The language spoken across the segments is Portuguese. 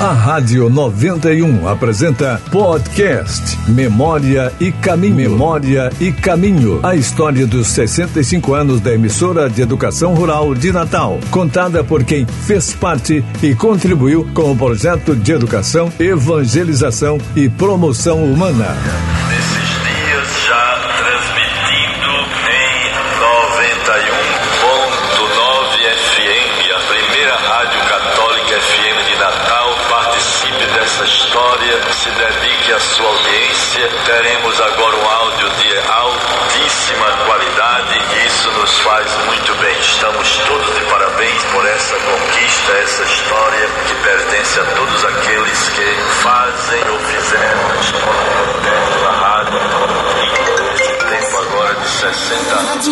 A Rádio 91 apresenta podcast Memória e Caminho. Memória e Caminho. A história dos 65 anos da emissora de educação rural de Natal, contada por quem fez parte e contribuiu com o projeto de educação, evangelização e promoção humana. À sua audiência. Teremos agora um áudio de altíssima qualidade e isso nos faz muito bem. Estamos todos de parabéns por essa conquista, essa história que pertence a todos aqueles que fazem ou fizeram a da rádio nesse tempo agora de 60 anos.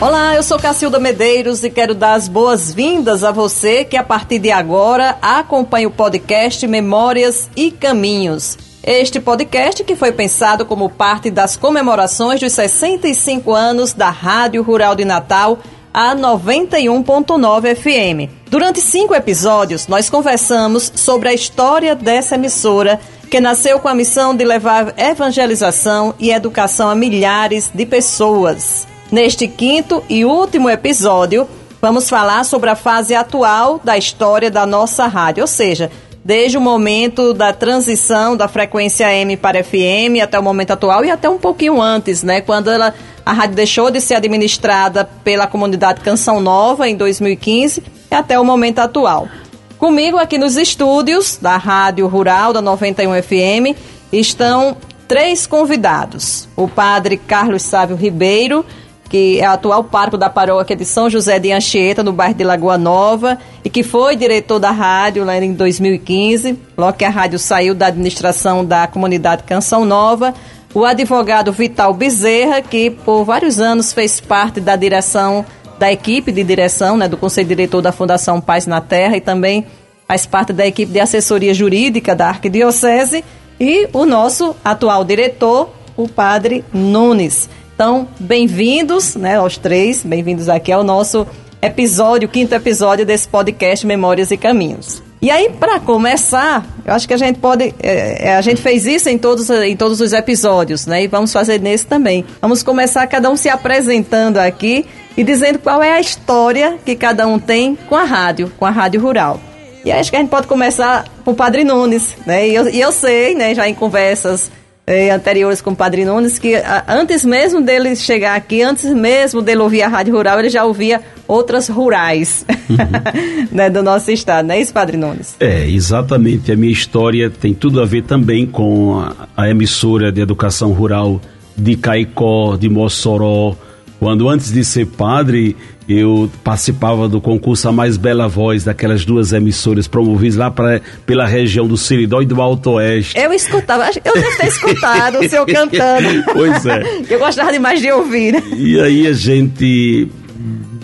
Olá, eu sou Cacilda Medeiros e quero dar as boas-vindas a você que a partir de agora acompanha o podcast Memórias e Caminhos. Este podcast que foi pensado como parte das comemorações dos 65 anos da Rádio Rural de Natal, a 91.9 FM. Durante cinco episódios, nós conversamos sobre a história dessa emissora que nasceu com a missão de levar evangelização e educação a milhares de pessoas. Neste quinto e último episódio, vamos falar sobre a fase atual da história da nossa rádio, ou seja, desde o momento da transição da frequência M para FM até o momento atual e até um pouquinho antes, né, quando ela, a rádio deixou de ser administrada pela comunidade Canção Nova em 2015 e até o momento atual. Comigo aqui nos estúdios da Rádio Rural da 91 FM estão três convidados: o padre Carlos Sávio Ribeiro, que é o atual pároco da paróquia de São José de Anchieta, no bairro de Lagoa Nova, e que foi diretor da rádio lá em 2015, logo que a rádio saiu da administração da comunidade Canção Nova. O advogado Vital Bezerra, que por vários anos fez parte da direção, da equipe de direção, né, do conselho diretor da Fundação Paz na Terra e também faz parte da equipe de assessoria jurídica da Arquidiocese. E o nosso atual diretor, o padre Nunes. Então, bem-vindos, né, aos três, bem-vindos aqui ao nosso episódio, quinto episódio desse podcast Memórias e Caminhos. E aí, para começar, eu acho que a gente pode. É, é, a gente fez isso em todos, em todos os episódios, né? E vamos fazer nesse também. Vamos começar cada um se apresentando aqui e dizendo qual é a história que cada um tem com a rádio, com a Rádio Rural. E acho que a gente pode começar com o Padre Nunes, né? E eu, e eu sei, né, já em conversas eh, anteriores com o Padre Nunes, que a, antes mesmo dele chegar aqui, antes mesmo dele ouvir a Rádio Rural, ele já ouvia outras rurais uhum. né, do nosso estado, não é isso, Padre Nunes? É, exatamente. A minha história tem tudo a ver também com a, a emissora de educação rural de Caicó, de Mossoró, quando antes de ser padre, eu participava do concurso A Mais Bela Voz, daquelas duas emissoras promovidas lá pra, pela região do Siridó e do Alto Oeste. Eu escutava, eu devo ter escutado o seu cantando. Pois é. Eu gostava demais de ouvir, né? E aí a gente,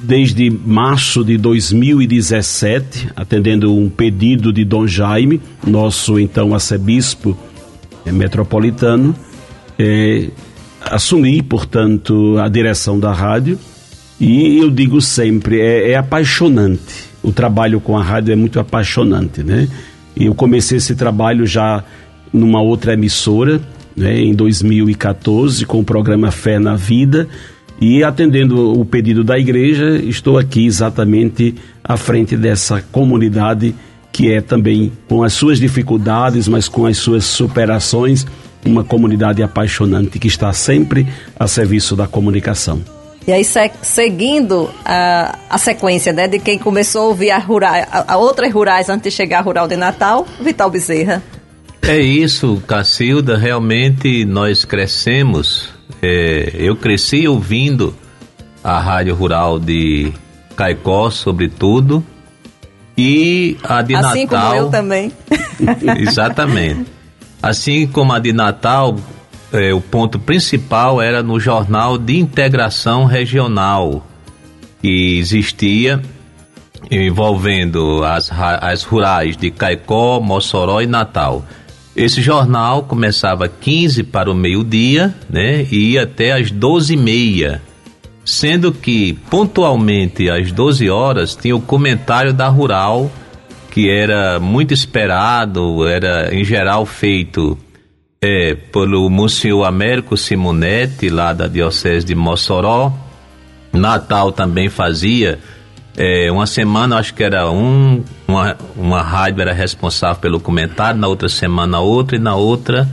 desde março de 2017, atendendo um pedido de Dom Jaime, nosso então arcebispo é, metropolitano, é, assumi, portanto, a direção da rádio e eu digo sempre, é, é, apaixonante. O trabalho com a rádio é muito apaixonante, né? Eu comecei esse trabalho já numa outra emissora, né, em 2014, com o programa Fé na Vida, e atendendo o pedido da igreja, estou aqui exatamente à frente dessa comunidade que é também com as suas dificuldades, mas com as suas superações uma comunidade apaixonante que está sempre a serviço da comunicação. E aí, seguindo a, a sequência né, de quem começou a ouvir a, rurais, a, a outras rurais antes de chegar a Rural de Natal, Vital Bezerra. É isso, Cacilda, realmente nós crescemos. É, eu cresci ouvindo a Rádio Rural de Caicó, sobretudo, e a de assim Natal. Assim como eu também. Exatamente. Assim como a de Natal, é, o ponto principal era no Jornal de Integração Regional, que existia envolvendo as, as rurais de Caicó, Mossoró e Natal. Esse jornal começava 15 para o meio-dia, né, e ia até às 12h30. sendo que pontualmente às 12 horas tinha o comentário da Rural, que era muito esperado, era em geral feito é, pelo Monsenhor Américo Simonetti, lá da Diocese de Mossoró. Natal também fazia. É, uma semana acho que era um, uma, uma rádio era responsável pelo comentário, na outra semana outra e na outra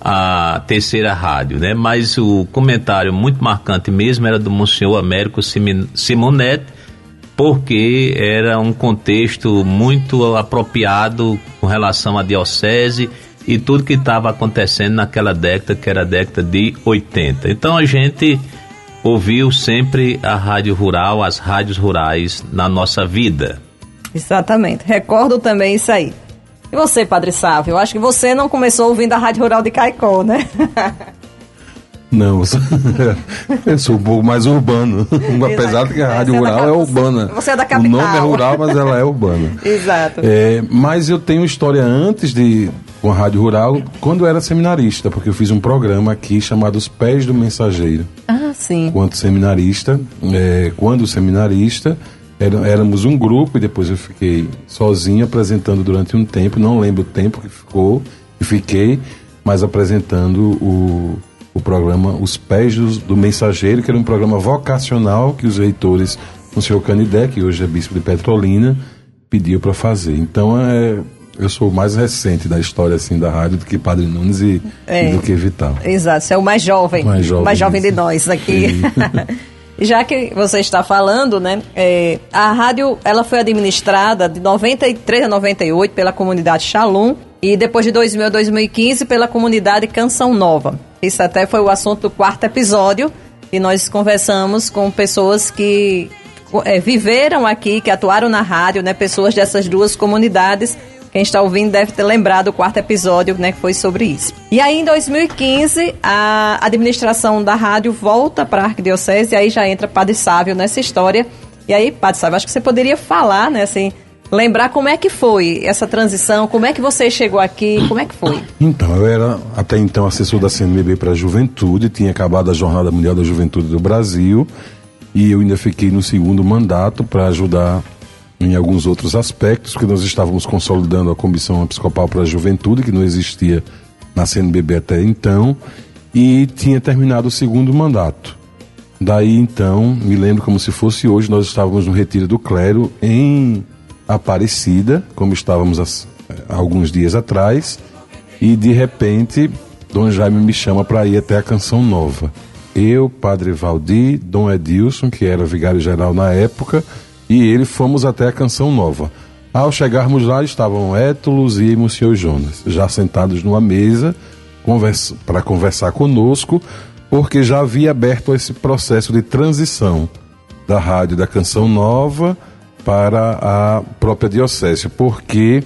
a terceira rádio, né? Mas o comentário muito marcante mesmo era do Monsenhor Américo Simonetti, porque era um contexto muito apropriado com relação à diocese e tudo que estava acontecendo naquela década, que era a década de 80. Então a gente ouviu sempre a rádio rural, as rádios rurais na nossa vida. Exatamente. Recordo também isso aí. E você, Padre Sávio? Eu acho que você não começou ouvindo a Rádio Rural de Caicó, né? Não, eu sou um pouco mais urbano. Apesar de que a Rádio Rural é urbana. Você é da capital. O nome é rural, mas ela é urbana. Exato. É, mas eu tenho história antes de com a Rádio Rural, quando eu era seminarista, porque eu fiz um programa aqui chamado Os Pés do Mensageiro. Ah, sim. Quando seminarista, é, quando seminarista, era, éramos um grupo e depois eu fiquei sozinho apresentando durante um tempo, não lembro o tempo que ficou, que fiquei, mas apresentando o, o programa Os Pés do, do Mensageiro, que era um programa vocacional que os reitores, o senhor Canidé, que hoje é bispo de Petrolina, pediu para fazer. Então é eu sou o mais recente da história assim da rádio do que Padre Nunes e, é, e do que Vital. Exato, você é o mais jovem, mais jovem, mais jovem de nós aqui. Já que você está falando, né, é, a rádio ela foi administrada de 93 a 98 pela comunidade Shalom e depois de 2000 a 2015 pela comunidade Canção Nova. Isso até foi o assunto do quarto episódio e nós conversamos com pessoas que é, viveram aqui, que atuaram na rádio, né, pessoas dessas duas comunidades quem está ouvindo deve ter lembrado o quarto episódio, né, que foi sobre isso. E aí, em 2015, a administração da rádio volta para a Arquidiocese e aí já entra Padre Sávio nessa história. E aí, Padre Sávio, acho que você poderia falar, né, assim, lembrar como é que foi essa transição, como é que você chegou aqui, como é que foi? Então, eu era até então assessor da CNBB para a Juventude, tinha acabado a Jornada Mundial da Juventude do Brasil e eu ainda fiquei no segundo mandato para ajudar em alguns outros aspectos, porque nós estávamos consolidando a Comissão Episcopal para a Juventude, que não existia na CNBB até então, e tinha terminado o segundo mandato. Daí então, me lembro como se fosse hoje, nós estávamos no Retiro do Clero em Aparecida, como estávamos há, alguns dias atrás, e de repente Dom Jaime me chama para ir até a Canção Nova. Eu, Padre Valdir, Dom Edilson, que era vigário-geral na época, e ele fomos até a Canção Nova. Ao chegarmos lá estavam Étulos e Monsieur Jonas, já sentados numa mesa conversa, para conversar conosco, porque já havia aberto esse processo de transição da rádio da Canção Nova para a própria diocese, porque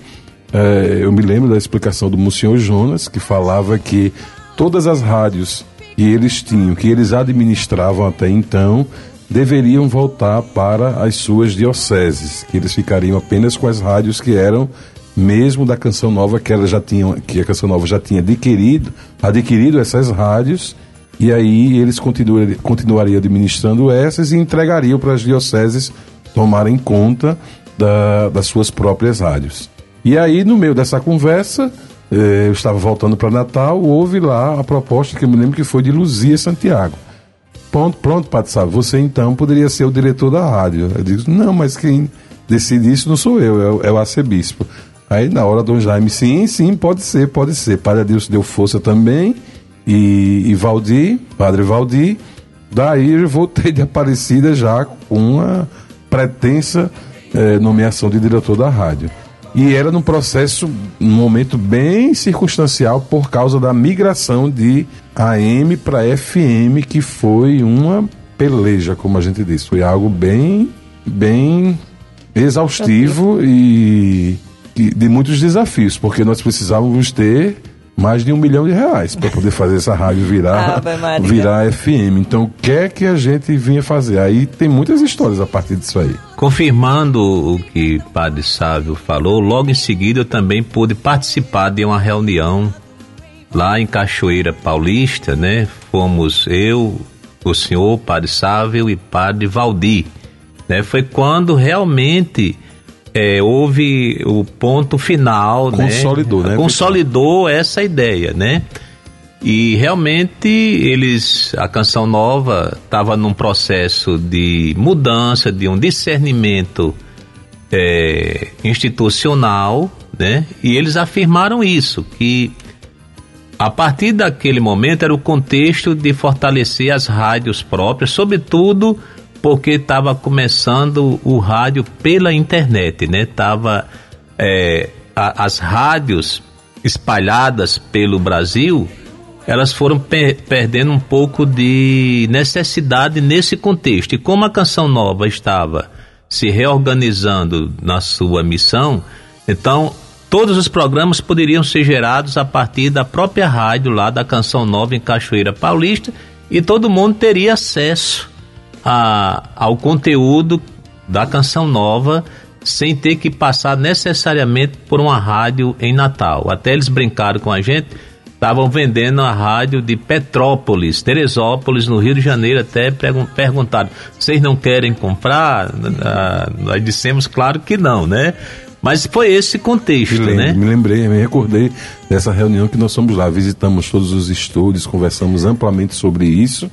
eh, eu me lembro da explicação do Monsieur Jonas, que falava que todas as rádios que eles tinham, que eles administravam até então, deveriam voltar para as suas dioceses, que eles ficariam apenas com as rádios que eram mesmo da Canção Nova que ela já tinha, que a Canção Nova já tinha adquirido, adquirido essas rádios e aí eles continuariam, continuariam administrando essas e entregariam para as dioceses tomarem conta da, das suas próprias rádios. E aí, no meio dessa conversa, eh, eu estava voltando para Natal, houve lá a proposta que eu me lembro que foi de Luzia Santiago. Pronto, pronto, Pato Sá, você então poderia ser o diretor da rádio. Eu digo, não, mas quem decide isso não sou eu, é o, é o arcebispo. Aí na hora Dom Jaime, sim, sim, pode ser, pode ser. Padre Deus deu força também. E, e Valdir, Padre Valdir, daí eu voltei de Aparecida já com uma pretensa eh, nomeação de diretor da rádio. E era num processo, num momento bem circunstancial por causa da migração de AM para FM, que foi uma peleja, como a gente disse. Foi algo bem, bem exaustivo e, e de muitos desafios, porque nós precisávamos ter mais de um milhão de reais para poder fazer essa rádio virar, virar FM. Então, o que é que a gente vinha fazer? Aí tem muitas histórias a partir disso aí. Confirmando o que o Padre Sávio falou, logo em seguida eu também pude participar de uma reunião lá em Cachoeira Paulista, né? Fomos eu, o senhor, Padre Sávio e Padre Valdir. Né? Foi quando realmente é, houve o ponto final, consolidou, né? né? Consolidou essa ideia, né? E realmente eles, a canção nova estava num processo de mudança, de um discernimento é, institucional, né? E eles afirmaram isso, que a partir daquele momento era o contexto de fortalecer as rádios próprias, sobretudo porque estava começando o rádio pela internet, né? Tava é, a, as rádios espalhadas pelo Brasil, elas foram per perdendo um pouco de necessidade nesse contexto. E como a canção nova estava se reorganizando na sua missão, então todos os programas poderiam ser gerados a partir da própria rádio lá da Canção Nova em Cachoeira Paulista e todo mundo teria acesso a, ao conteúdo da Canção Nova sem ter que passar necessariamente por uma rádio em Natal. Até eles brincaram com a gente, estavam vendendo a rádio de Petrópolis, Teresópolis, no Rio de Janeiro, até perguntaram, vocês não querem comprar? Ah, nós dissemos, claro que não, né? Mas foi esse contexto, me né? Me lembrei, me recordei dessa reunião que nós fomos lá, visitamos todos os estúdios, conversamos amplamente sobre isso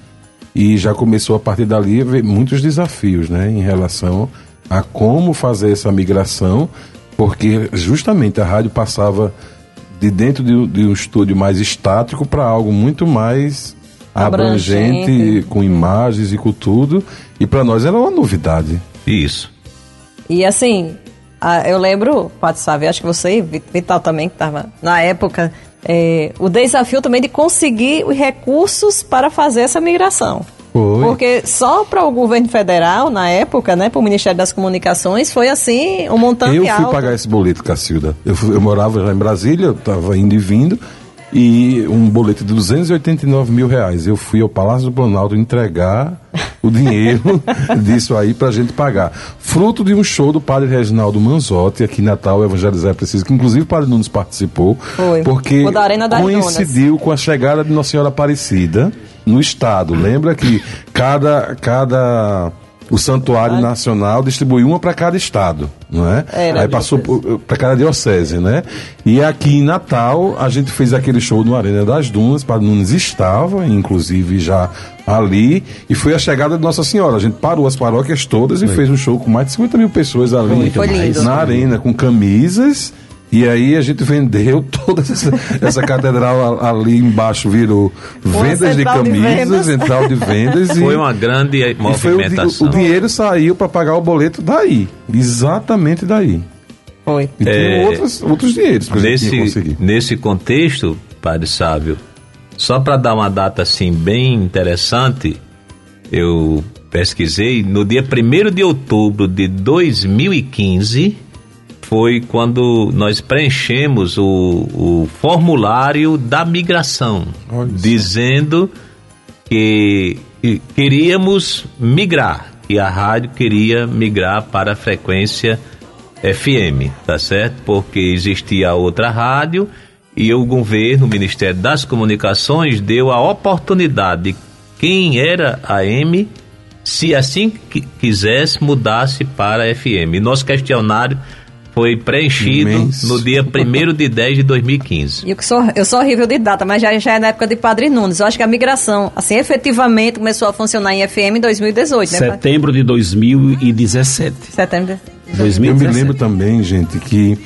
e já começou a partir dali a ver muitos desafios, né, em relação a como fazer essa migração, porque justamente a rádio passava de dentro de, de um estúdio mais estático para algo muito mais abrangente, abrangente, com imagens e com tudo, e para nós era uma novidade. Isso. E assim, eu lembro, Pato Sávio, acho que você, Vital também, que estava na época, é, o desafio também de conseguir os recursos para fazer essa migração. Foi. Porque só para o governo federal, na época, né, para o Ministério das Comunicações, foi assim, um montante alto. Eu fui pagar esse boleto, Cacilda. Eu, fui, eu morava lá em Brasília, eu estava indo e vindo, e um boleto de 289 mil reais. Eu fui ao Palácio do Planalto entregar o dinheiro disso aí para a gente pagar. Fruto de um show do padre Reginaldo Manzotti, aqui em Natal, Evangelizar é Preciso, que inclusive o padre Nunes participou, Foi. porque coincidiu com a chegada de Nossa Senhora Aparecida no estado. Lembra que cada, cada o Santuário Nacional distribuiu uma para cada estado, não é? Era Aí passou para cada diocese, né? E aqui em Natal a gente fez aquele show no Arena das Dunas, Padre Nunes estava, inclusive já ali, e foi a chegada de Nossa Senhora. A gente parou as paróquias todas e foi. fez um show com mais de 50 mil pessoas ali foi, foi na arena, com camisas e aí a gente vendeu toda essa, essa catedral ali embaixo, virou vendas de camisas, central de vendas. E, foi uma grande movimentação. O, o, dinheiro saiu para pagar o boleto daí. Exatamente daí. Foi. E é, outros, outros dinheiros para nesse, conseguir. Nesse contexto, Padre Sávio, só para dar uma data assim bem interessante, eu pesquisei, no dia 1 de outubro de 2015 foi quando nós preenchemos o, o formulário da migração, Olha dizendo que queríamos migrar, e a rádio queria migrar para a frequência FM, tá certo? Porque existia outra rádio e o governo, o Ministério das Comunicações, deu a oportunidade de quem era AM, se assim quisesse, mudasse para FM. E nosso questionário foi preenchido Imenso. no dia 1 de 10 de 2015. E eu sou, eu sou horrível de data, mas já, já é na época de Padre Nunes. Eu acho que a migração, assim, efetivamente começou a funcionar em FM em 2018, né? Setembro de 2017. Setembro de 2017. Eu me lembro também, gente, que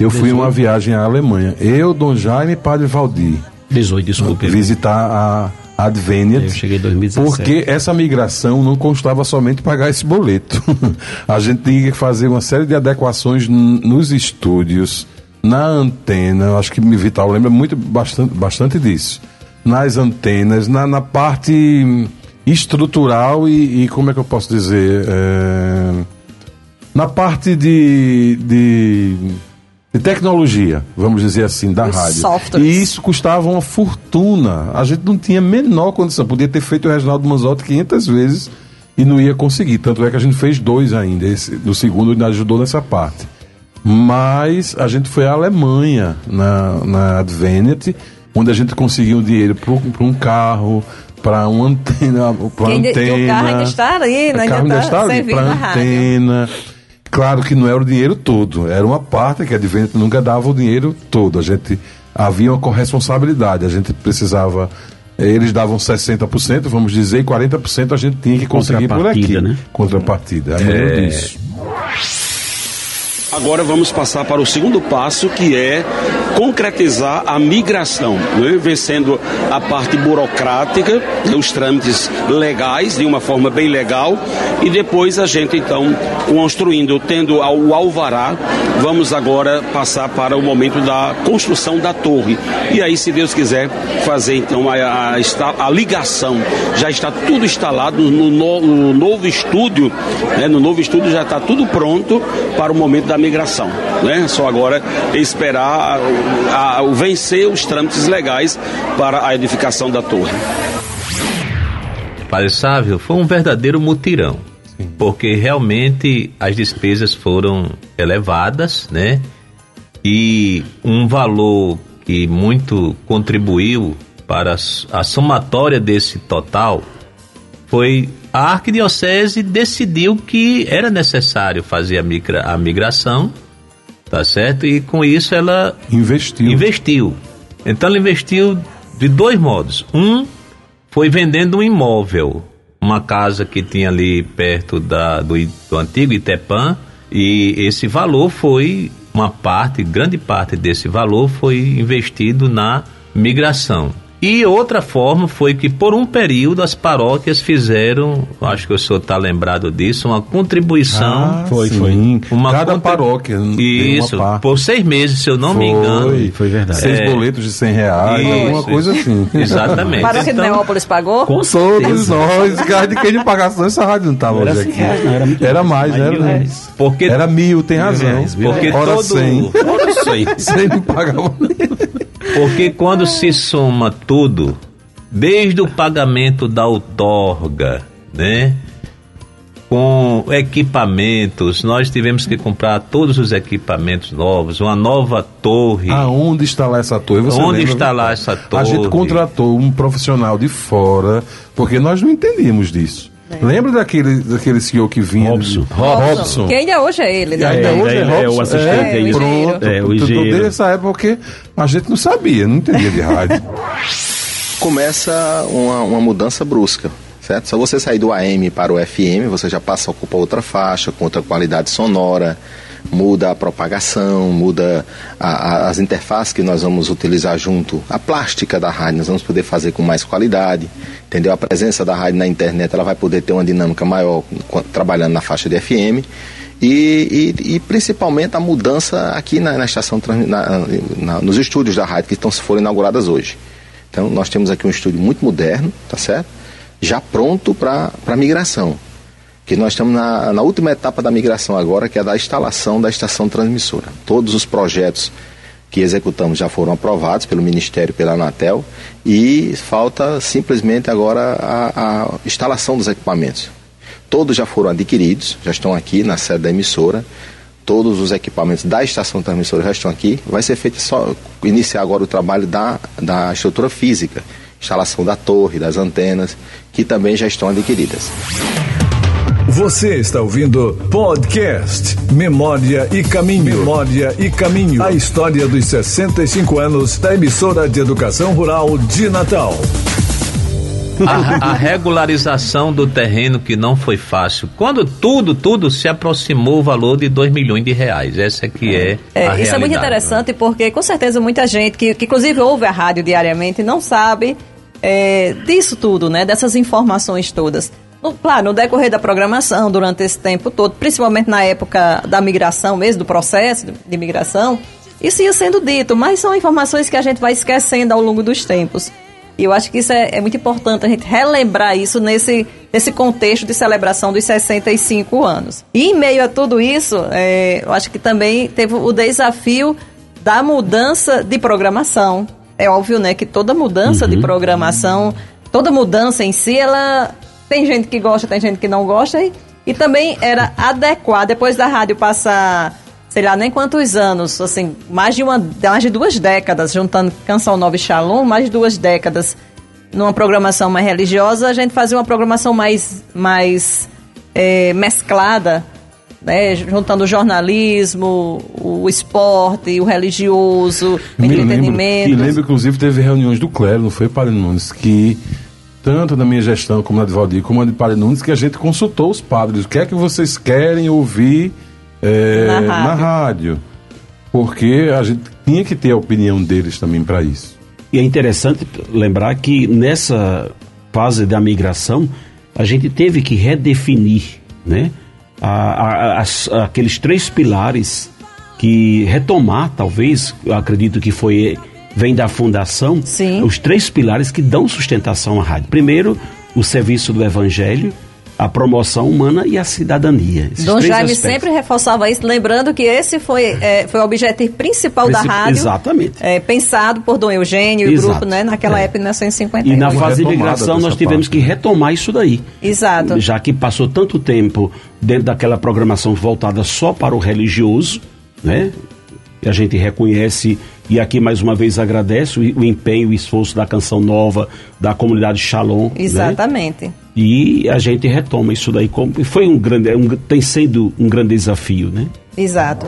eu fui em uma viagem à Alemanha. Eu, Dom Jaime e Padre Valdir. 18, desculpe. Visitar a Adveniat. Eu cheguei em 2017. Porque essa migração não constava somente pagar esse boleto. a gente tinha que fazer uma série de adequações nos estúdios, na antena. Acho que me Vital lembra muito bastante, bastante disso. Nas antenas, na, na parte estrutural e, e, como é que eu posso dizer? É, na parte de, de de tecnologia, vamos dizer assim, da Os rádio. Softwares. E isso custava uma fortuna. A gente não tinha a menor condição. Podia ter feito o Reginaldo Manzotti 500 vezes e não ia conseguir. Tanto é que a gente fez dois ainda. Esse, no segundo ainda ajudou nessa parte. Mas a gente foi à Alemanha, na, na Advenet, onde a gente conseguiu dinheiro para um carro, para uma antena, que antena. o carro ainda está ali, né? O Ainda carro ainda tá está ali para a rádio. Claro que não era o dinheiro todo, era uma parte que a Advento nunca dava o dinheiro todo. A gente havia uma corresponsabilidade, a gente precisava eh, eles davam 60%, vamos dizer, e 40% a gente tinha que conseguir por aqui. Contrapartida, né? Contrapartida. Eu lembro disso. Agora vamos passar para o segundo passo, que é concretizar a migração, né? vencendo a parte burocrática, os trâmites legais, de uma forma bem legal, e depois a gente então construindo, tendo o alvará, vamos agora passar para o momento da construção da torre. E aí, se Deus quiser, fazer então a, a, a ligação. Já está tudo instalado no, no- no novo estúdio, né? no novo estúdio já está tudo pronto para o momento da migração. Né? Só agora esperar a- a- o vencer os trâmites legais para a edificação da torre. Padre Sávio, foi um verdadeiro mutirão. Porque realmente as despesas foram elevadas, né? E um valor que muito contribuiu para a a somatória desse total foi a arquidiocese decidiu que era necessário fazer a, migra- a migração, tá certo? E com isso ela Investiu. investiu. Então ela investiu de dois modos. Um foi vendendo um imóvel, uma casa que tinha ali perto da, do, do antigo Itepã, e esse valor foi uma parte, grande parte desse valor foi investido na migração. E outra forma foi que por um período as paróquias fizeram, acho que o senhor está lembrado disso, uma contribuição Ah, Foi, sim. foi. uma Cada contra- paróquia. uma Isso, por seis meses, se eu não me engano. Foi, Foi verdade. Seis É. boletos de 100 reais, Isso, alguma coisa isso. assim. Exatamente. Paróquia de Então, Neópolis pagou? Com Todos nós, cara, de quem de pagação, essa rádio não estava hoje assim, aqui. não, era muito Era mais, mais, era, mil reais. Porque, era mil, tem razão. reais, mil porque Ora todo, 100. Olha isso aí. 100 não pagava porque quando se soma tudo, desde o pagamento da outorga, né? Com equipamentos, nós tivemos que comprar todos os equipamentos novos, uma nova torre. Aonde instalar essa torre? Você Onde lembra, instalar essa A gente torre? contratou um profissional de fora, porque nós não entendíamos disso. Lembra daquele, daquele senhor que vinha? Robson. Robson. Que ainda hoje é ele, né? ainda É, hoje é, ainda é o Robson. assistente É, aí. o engenheiro. Pronto. É, o engenheiro. desde essa época porque a gente não sabia, não entendia de rádio. começa uma, uma mudança brusca, certo? Só você sair do AM para o FM, você já passa a ocupar outra faixa, com outra qualidade sonora, muda a propagação, muda a- a- as interfaces que nós vamos utilizar junto, a plástica da rádio, nós vamos poder fazer com mais qualidade, entendeu? A presença da rádio na internet, ela vai poder ter uma dinâmica maior trabalhando na faixa de FM. E, e- e principalmente a mudança aqui na, na estação, na- na- nos estúdios da rádio que estão foram inauguradas hoje. Então, nós temos aqui um estúdio muito moderno, tá certo? Já pronto para migração. Que nós estamos na, na última etapa da migração agora, que é da instalação da estação transmissora. Todos os projetos que executamos já foram aprovados pelo Ministério pela Anatel e falta simplesmente agora a, a instalação dos equipamentos. Todos já foram adquiridos, já estão aqui na sede da emissora. Todos os equipamentos da estação transmissora já estão aqui. Vai ser feito só iniciar agora o trabalho da, da estrutura física, instalação da torre, das antenas, que também já estão adquiridas. Você está ouvindo podcast Memória e Caminho. Memória e Caminho. A história dos 65 anos da emissora de educação rural de Natal. a, a regularização do terreno que não foi fácil. Quando tudo, tudo se aproximou o valor de 2 milhões de reais. Essa que é, É, a isso é muito realidade, interessante porque com certeza muita gente que, que inclusive ouve a rádio diariamente não sabe é, disso tudo, né? Dessas informações todas. No- claro, no decorrer da programação, durante esse tempo todo, principalmente na época da migração mesmo, do processo de migração, isso ia sendo dito, mas são informações que a gente vai esquecendo ao longo dos tempos. E eu acho que isso é, é muito importante a gente relembrar isso nesse, nesse contexto de celebração dos 65 anos. E em meio a tudo isso, é, eu acho que também teve o desafio da mudança de programação. É óbvio, né, que toda mudança de programação, toda mudança em si, ela tem gente que gosta, tem gente que não gosta e, e também era adequar depois da rádio passar sei lá, nem quantos anos, assim, mais de uma, mais de duas décadas, juntando Canção Nova e Shalom, mais de duas décadas numa programação mais religiosa, a gente fazia uma programação mais, mais é, mesclada, né, juntando o jornalismo, o esporte, o religioso, o Me entretenimento. lembro, e lembro, inclusive, teve reuniões do clero, não foi, Padre Nunes, que tanto na minha gestão como na de Valdir, como na de Padre Nunes, que a gente consultou os padres. O que é que vocês querem ouvir é, Na rádio. na rádio? Porque a gente tinha que ter a opinião deles também para isso. E é interessante lembrar que nessa fase da migração, a gente teve que redefinir né, a- a- as- aqueles três pilares que retomar, talvez, eu acredito que foi vem da fundação, Sim. os três pilares que dão sustentação à rádio. Primeiro, o serviço do evangelho, a promoção humana e a cidadania. Esses Dom três Jaime aspectos. sempre reforçava isso, lembrando que esse foi, é, foi o objetivo principal da Princip- rádio. Exatamente. é, pensado por Dom Eugênio e o grupo, né? Naquela É. época, em 1950. E na Foi fase de migração nós tivemos parte, que né? retomar isso daí. Exato. Já que passou tanto tempo dentro daquela programação voltada só para o religioso, né? A gente reconhece e aqui mais uma vez agradeço o, o empenho e o esforço da canção nova da comunidade Shalom, né? Exatamente. E a gente retoma isso daí como e foi um grande, é um, tem sido um grande desafio, né? Exato.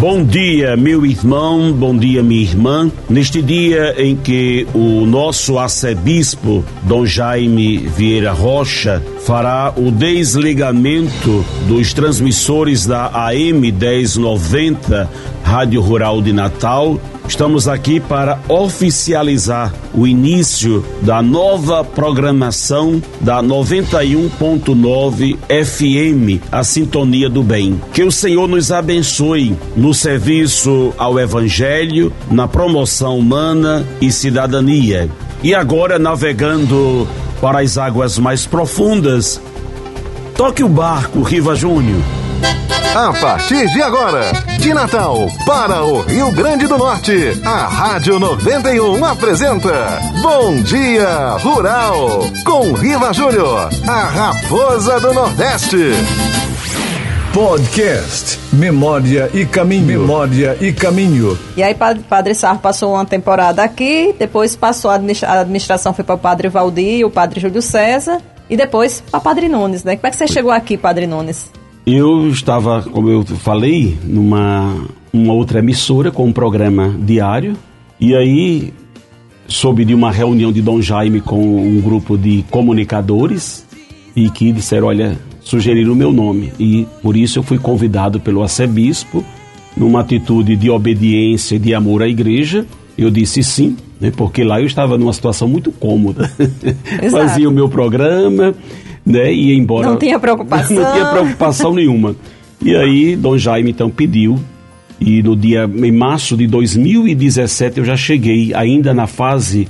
Bom dia, meu irmão, bom dia, minha irmã. Neste dia em que o nosso arcebispo, Dom Jaime Vieira Rocha, fará o desligamento dos transmissores da AM 1090, Rádio Rural de Natal, estamos aqui para oficializar o início da nova programação da 91.9 FM, a Sintonia do Bem. Que o Senhor nos abençoe no serviço ao Evangelho, na promoção humana e cidadania. E agora, navegando para as águas mais profundas, toque o barco, Riva Júnior. A partir de agora, de Natal para o Rio Grande do Norte, a Rádio 91 apresenta Bom Dia Rural com Riva Júnior, a raposa do Nordeste. Podcast Memória e Caminho. Memória e Caminho. E aí, Padre, Padre Sarro passou uma temporada aqui, depois passou a administra- a administração, foi para o Padre Valdir, o Padre Júlio César, e depois para Padre Nunes, né? Como é que você chegou aqui, Padre Nunes? Eu estava, como eu falei, numa uma outra emissora com um programa diário e aí soube de uma reunião de Dom Jaime com um grupo de comunicadores e que disseram, olha, sugeriram o meu nome e por isso eu fui convidado pelo arcebispo numa atitude de obediência e de amor à igreja. Eu disse sim, né, porque lá eu estava numa situação muito cômoda. Fazia o meu programa, né, e ia embora. Não tinha preocupação. Não tinha preocupação nenhuma. E aí, Dom Jaime então pediu, e no dia, em março de 2017, eu já cheguei, ainda na fase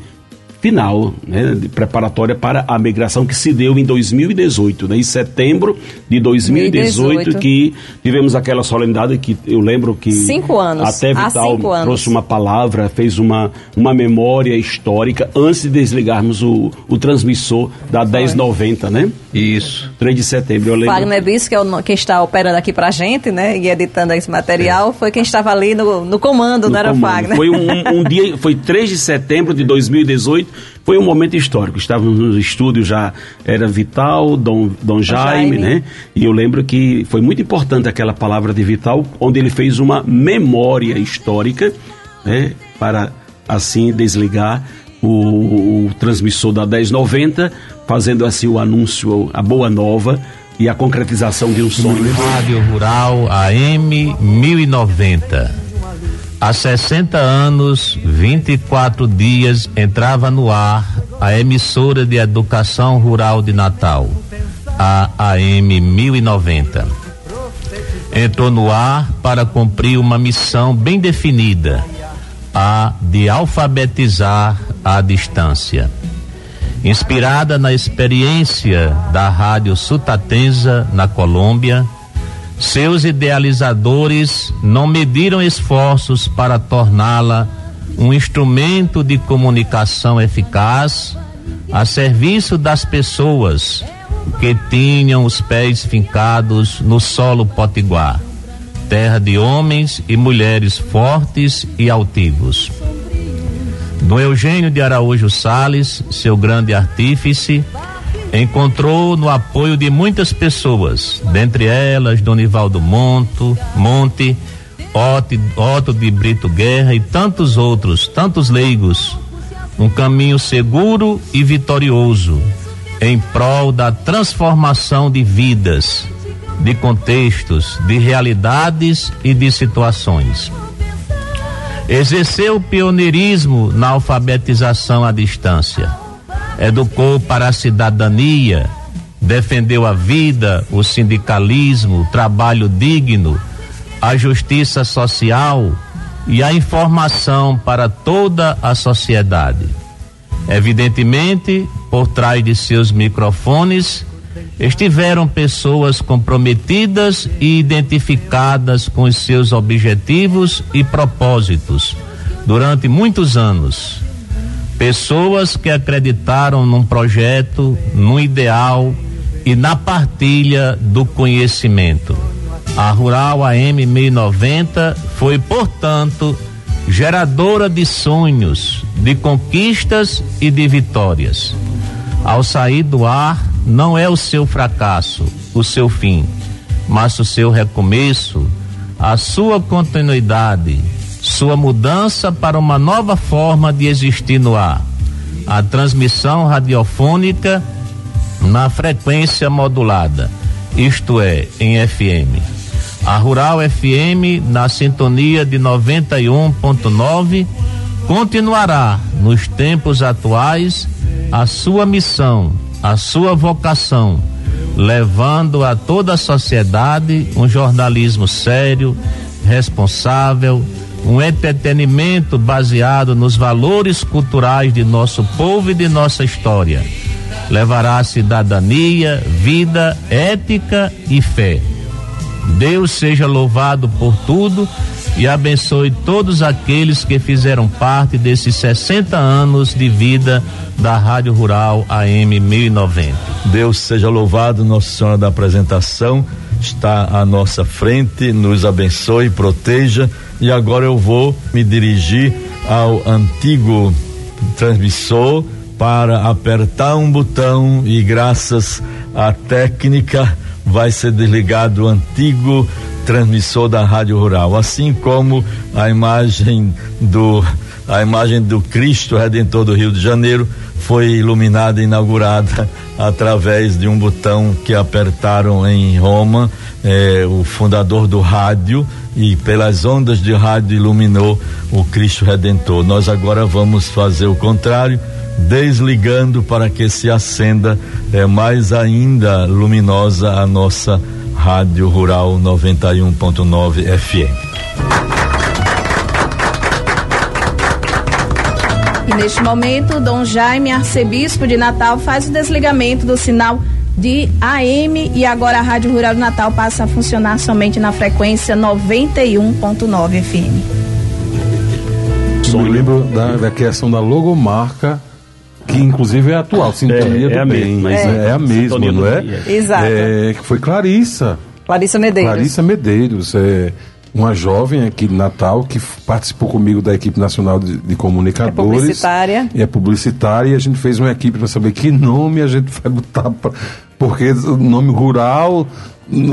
final, né, de preparatória para a migração que se deu em 2018, né, em setembro de 2018, 2018. que tivemos aquela solenidade que eu lembro que Cinco anos. até Vital cinco anos. trouxe uma palavra, fez uma, uma memória histórica antes de desligarmos o, o transmissor da 1090, né? Isso. 3 de setembro, eu lembro. Wagner Bisco, que é o quem está operando aqui pra gente, né? E editando esse material, foi quem estava ali no, no comando, É. no não era o comando. Wagner? Foi um, um dia, foi 3 de setembro de 2018, foi um momento histórico. Estávamos nos estúdios já, era Vital, Dom, Dom Jaime, Jaime. né? E eu lembro que foi muito importante aquela palavra de Vital, onde ele fez uma memória histórica, né? Para assim desligar o, o transmissor da 1090, fazendo assim o anúncio, a boa nova e a concretização de um sonho. Rádio Rural AM 1090. Há 60 anos, 24 dias, entrava no ar a emissora de educação rural de Natal, a AM 1090. Entrou no ar para cumprir uma missão bem definida, a de alfabetizar à distância. Inspirada na experiência da Rádio Sutatenza, na Colômbia, seus idealizadores não mediram esforços para torná-la um instrumento de comunicação eficaz a serviço das pessoas que tinham os pés fincados no solo potiguar, terra de homens e mulheres fortes e altivos. Dom Eugênio de Araújo Sales, seu grande artífice, encontrou no apoio de muitas pessoas, dentre elas Donivaldo Monto, Monte, Otto, Otto de Brito Guerra e tantos outros, tantos leigos, um caminho seguro e vitorioso em prol da transformação de vidas, de contextos, de realidades e de situações. Exerceu pioneirismo na alfabetização à distância. Educou para a cidadania, defendeu a vida, o sindicalismo, o trabalho digno, a justiça social e a informação para toda a sociedade. Evidentemente, por trás de seus microfones, estiveram pessoas comprometidas e identificadas com os seus objetivos e propósitos durante muitos anos. Pessoas que acreditaram num projeto, num ideal e na partilha do conhecimento. A Rural AM 1090 foi, portanto, geradora de sonhos, de conquistas e de vitórias. Ao sair do ar, não é o seu fracasso, o seu fim, mas o seu recomeço, a sua continuidade, sua mudança para uma nova forma de existir no ar. A transmissão radiofônica na frequência modulada, isto é, em FM. A Rural FM, na sintonia de 91.9, continuará nos tempos atuais a sua missão a sua vocação, levando a toda a sociedade um jornalismo sério, responsável, um entretenimento baseado nos valores culturais de nosso povo e de nossa história. Levará cidadania, vida, ética e fé. Deus seja louvado por tudo e abençoe todos aqueles que fizeram parte desses 60 anos de vida da Rádio Rural AM 1090. Deus seja louvado, Nossa Senhora da apresentação está à nossa frente, nos abençoe, proteja. E agora eu vou me dirigir ao antigo transmissor para apertar um botão e graças à técnica vai ser desligado o antigo transmissor da Rádio Rural, assim como a imagem do a imagem do Cristo Redentor do Rio de Janeiro foi iluminada e inaugurada através de um botão que apertaram em Roma, eh, o fundador do rádio, e pelas ondas de rádio iluminou o Cristo Redentor. Nós agora vamos fazer o contrário, desligando para que se acenda eh, mais ainda luminosa a nossa Rádio Rural 91.9 FM. E neste momento, Dom Jaime, arcebispo de Natal, faz o desligamento do sinal de AM e agora a Rádio Rural do Natal passa a funcionar somente na frequência 91.9 FM. Eu me lembro da, da criação da logomarca que inclusive é a atual, Sintonia é, do é a Bem. mesma, é, é a mesma, não é? Exato. É, que foi Clarissa. Clarissa Medeiros. Clarissa Medeiros, é uma jovem aqui de Natal que participou comigo da equipe nacional de, de comunicadores. É publicitária. E é publicitária e a gente fez uma equipe para saber que nome a gente vai botar pra, porque o nome rural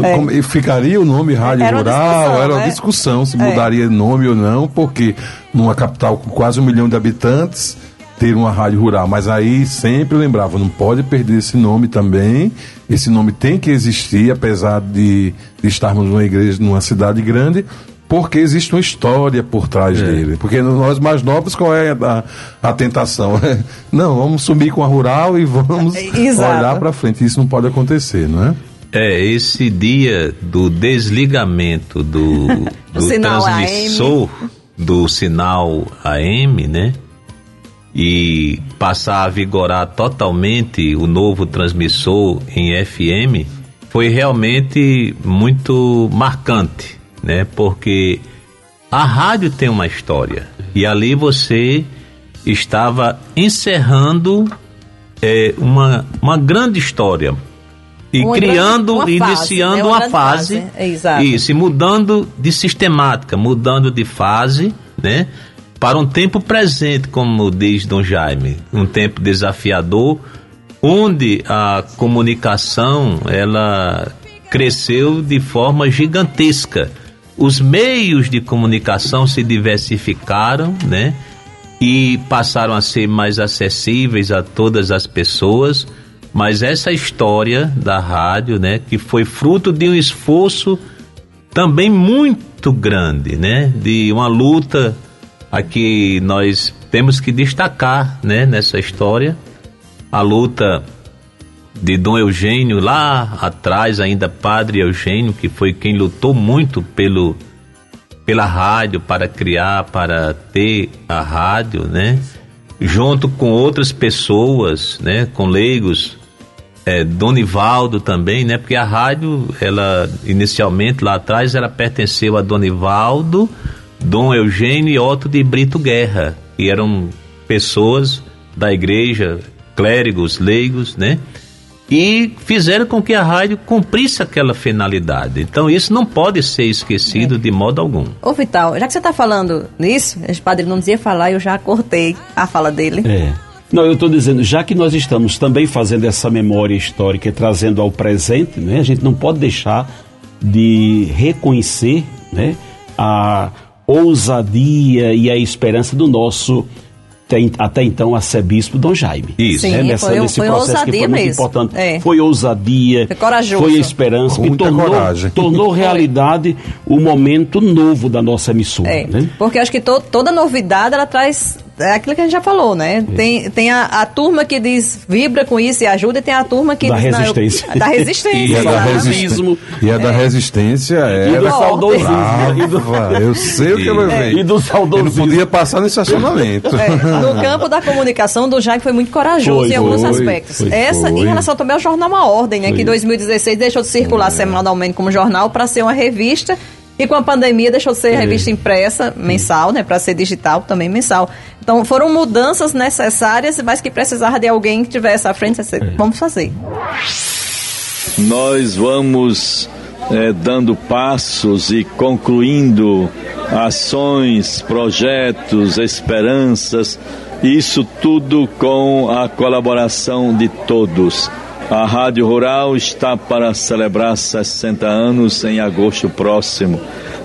É. como- ficaria o nome Rádio Era uma Rural, discussão, era uma né? discussão se É. mudaria nome ou não, porque numa capital com quase um milhão de habitantes ter uma rádio rural, mas aí sempre lembrava, não pode perder esse nome também. Esse nome tem que existir, apesar de, de estarmos numa igreja, numa cidade grande, porque existe uma história por trás dele. Porque nós mais novos, qual é a, a tentação? Não, vamos sumir com a rural e vamos Exato. olhar para frente. Isso não pode acontecer, não é? É, esse dia do desligamento do, do sinal transmissor do sinal AM, né? E passar a vigorar totalmente o novo transmissor em FM foi realmente muito marcante, né? Porque a rádio tem uma história e ali você estava encerrando é, uma, uma grande história e Uma criando, grande- uma fase, iniciando né? Uma uma fase, fase, é, exato. isso, e mudando de sistemática, mudando de fase, né? Para um tempo presente, como diz Dom Jaime, um tempo desafiador, onde a comunicação ela cresceu de forma gigantesca. Os meios de comunicação se diversificaram, né? E passaram a ser mais acessíveis a todas as pessoas. Mas essa história da rádio, né, que foi fruto de um esforço também muito grande, né, de uma luta a que nós temos que destacar, né, nessa história, a luta de Dom Eugênio lá atrás, ainda Padre Eugênio, que foi quem lutou muito pelo pela rádio para criar, para ter a rádio, né? Junto com outras pessoas, né? Com leigos, é, Donivaldo também, né? Porque a rádio, ela inicialmente lá atrás, ela pertenceu a Donivaldo, Dom Eugênio e Otto de Brito Guerra, que eram pessoas da igreja, clérigos, leigos, né? E fizeram com que a rádio cumprisse aquela finalidade. Então isso não pode ser esquecido de modo algum. Ô Vital, já que você está falando nisso, o padre não dizia falar, eu já cortei a fala dele. É. Não, eu estou dizendo, já que nós estamos também fazendo essa memória histórica e trazendo ao presente, né, a gente não pode deixar de reconhecer né, a ousadia e a esperança do nosso tem- até então arcebispo Dom Jaime. Isso. Sim, né, nessa- foi- nesse foi processo que ousadia foi muito mesmo. importante. É. Foi ousadia, Foi corajoso. foi a esperança Com que muita tornou, coragem. tornou realidade o momento novo da nossa emissora. É, né? porque eu acho que to- toda novidade ela traz é aquilo que a gente já falou, né? Tem, tem a, a turma que diz vibra com isso e ajuda, e tem a turma que Da diz não, eu- resistência. da resistência. E a da, resistência, e a da resistência E do era saudosismo. E do, brava. Eu sei o que eu levei. e do Eu não saudosismo. podia passar no estacionamento. É, no campo da comunicação, do Jaime foi muito corajoso Foi, em alguns foi, aspectos. foi, Essa, foi. em relação também ao jornal Uma Ordem, né, Foi. que em 2016 deixou de circular semanalmente como jornal para ser uma revista. E com a pandemia deixou de ser revista impressa mensal, né, para ser digital também mensal. Então foram mudanças necessárias, mas que precisava de alguém que tivesse à frente. assim, Vamos fazer. nós vamos eh, dando passos e concluindo ações, projetos, esperanças, isso tudo com a colaboração de todos. A Rádio Rural está para celebrar 60 anos em agosto próximo.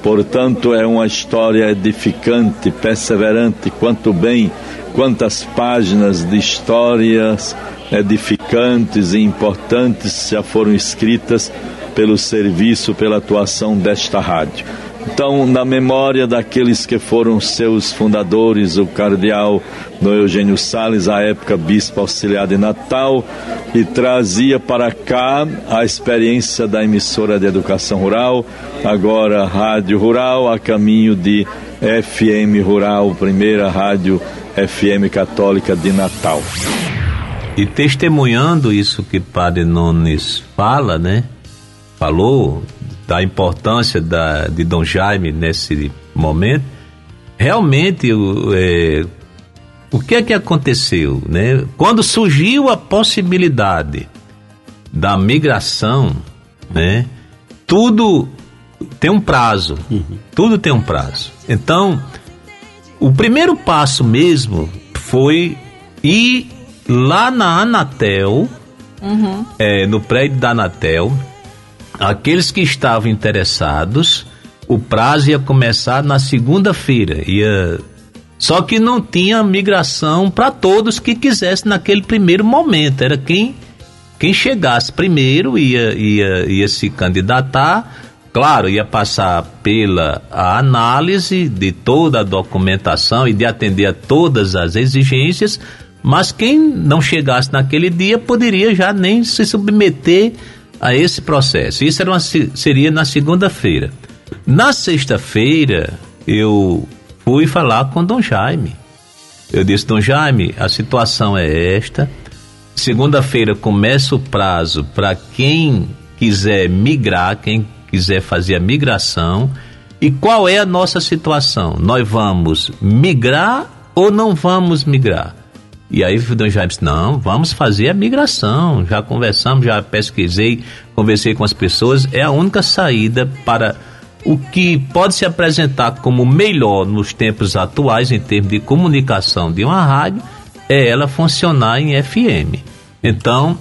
Portanto, é uma história edificante, perseverante, quanto bem, quantas páginas de histórias edificantes e importantes já foram escritas pelo serviço, pela atuação desta rádio. Então, na memória daqueles que foram seus fundadores, o cardeal Dom Eugênio Salles, à época bispo auxiliar de Natal, e trazia para cá a experiência da emissora de educação rural, agora Rádio Rural, a caminho de FM Rural, primeira rádio FM católica de Natal. E testemunhando isso que Padre Nunes fala, né? Falou da importância da, de Dom Jaime nesse momento. Realmente, o, é, o que é que aconteceu, né? Quando surgiu a possibilidade da migração, né? Tudo tem um prazo. Tudo tem um prazo. Então, o primeiro passo mesmo foi ir lá na Anatel, é, no prédio da Anatel, aqueles que estavam interessados, o prazo ia começar na segunda-feira. Ia... Só que não tinha migração para todos que quisessem naquele primeiro momento. Era quem, quem chegasse primeiro ia, ia, ia se candidatar. Claro, ia passar pela análise de toda a documentação e de atender a todas as exigências, mas quem não chegasse naquele dia poderia já nem se submeter a esse processo. Isso uma, se- seria na segunda-feira. Na sexta-feira, eu fui falar com Dom Jaime. Eu disse, Dom Jaime, a situação é esta. Segunda-feira começa o prazo para quem quiser migrar, quem quiser fazer a migração. E qual é a nossa situação? Nós vamos migrar ou não vamos migrar? E aí o Jaime disse, não, vamos fazer a migração. Já conversamos, já pesquisei, conversei com as pessoas. É a única saída para o que pode se apresentar como melhor nos tempos atuais em termos de comunicação de uma rádio é ela funcionar em FM. Então,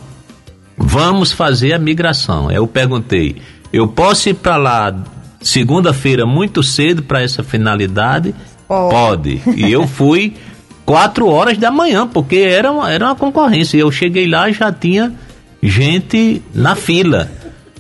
vamos fazer a migração. Eu perguntei, eu posso ir para lá segunda-feira muito cedo para essa finalidade? Oh. Pode. E eu fui quatro horas da manhã, porque era uma, era uma concorrência. Eu cheguei lá e já tinha gente na fila.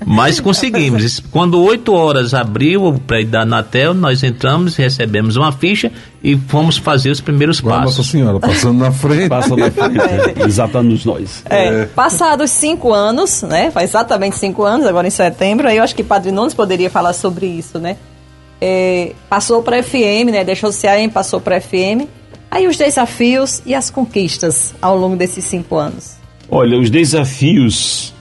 Mas conseguimos. Quando 8 horas abriu o prédio da Anatel, nós entramos, recebemos uma ficha e fomos fazer os primeiros Agora, passos. Nossa Senhora, passando na frente. Passa na frente, é, exatamente nós. É, passados cinco anos, né? Faz exatamente cinco anos, agora em setembro, aí eu acho que Padre Nunes poderia falar sobre isso, né? É, passou para FM, né? Deixou-se AM, passou para FM. Aí os desafios e as conquistas ao longo desses cinco anos. Olha, os desafios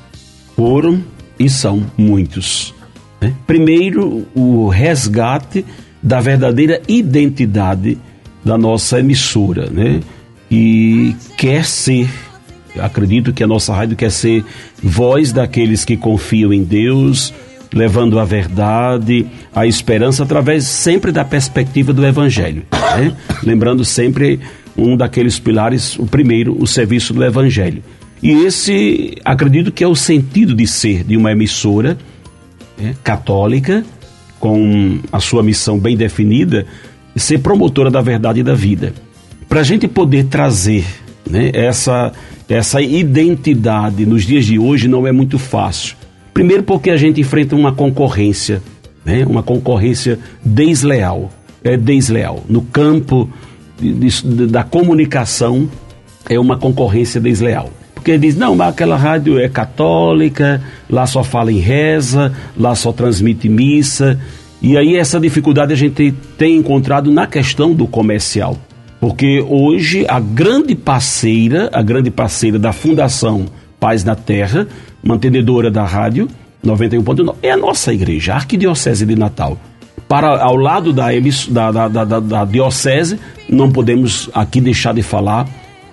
foram e são muitos. né? Primeiro, o resgate da verdadeira identidade da nossa emissora, né? E quer ser, acredito que a nossa rádio quer ser voz daqueles que confiam em Deus, levando a verdade, a esperança através sempre da perspectiva do Evangelho, né? Lembrando sempre um daqueles pilares, o primeiro, o serviço do Evangelho. E esse, acredito que é o sentido de ser de uma emissora né, católica, com a sua missão bem definida, ser promotora da verdade e da vida. Para a gente poder trazer né, essa, essa identidade nos dias de hoje não é muito fácil. Primeiro, porque a gente enfrenta uma concorrência, né, uma concorrência desleal. É desleal. No campo de- de- da comunicação, é uma concorrência desleal. Porque diz, não, mas aquela rádio é católica, lá só fala em reza, lá só transmite missa. E aí essa dificuldade a gente tem encontrado na questão do comercial. Porque hoje a grande parceira, a grande parceira da Fundação Paz na Terra, mantenedora da rádio 91.9, é a nossa igreja, a Arquidiocese de Natal. Para, ao lado da, da, da, da, da- diocese, não podemos aqui deixar de falar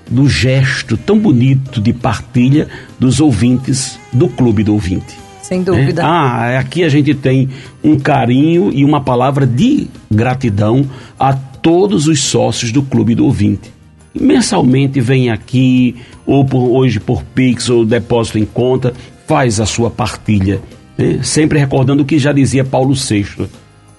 do gesto tão bonito de partilha dos ouvintes do Clube do Ouvinte. Sem dúvida. É? Ah, aqui a gente tem um carinho e uma palavra de gratidão a todos os sócios do Clube do Ouvinte. Mensalmente vem aqui, ou por, hoje por Pix ou depósito em conta, faz a sua partilha. né? Sempre recordando o que já dizia Paulo VI.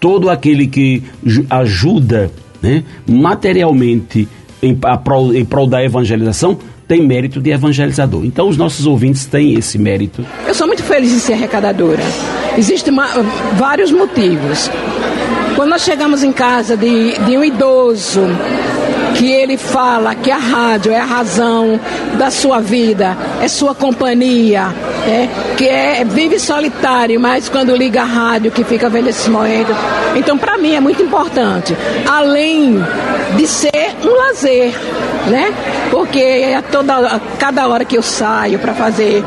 Todo aquele que ju- ajuda né, materialmente em, a prol, em prol da evangelização tem mérito de evangelizador. Então os nossos ouvintes têm esse mérito. Eu sou muito feliz em ser arrecadadora. Existem vários motivos. Quando nós chegamos em casa de, de um idoso que ele fala que a rádio é a razão da sua vida, é sua companhia, é, que é, vive solitário, mas quando liga a rádio que fica vendo esses momentos. Então, para mim é muito importante. Além de ser um lazer, né? Porque é toda, cada hora que eu saio para fazer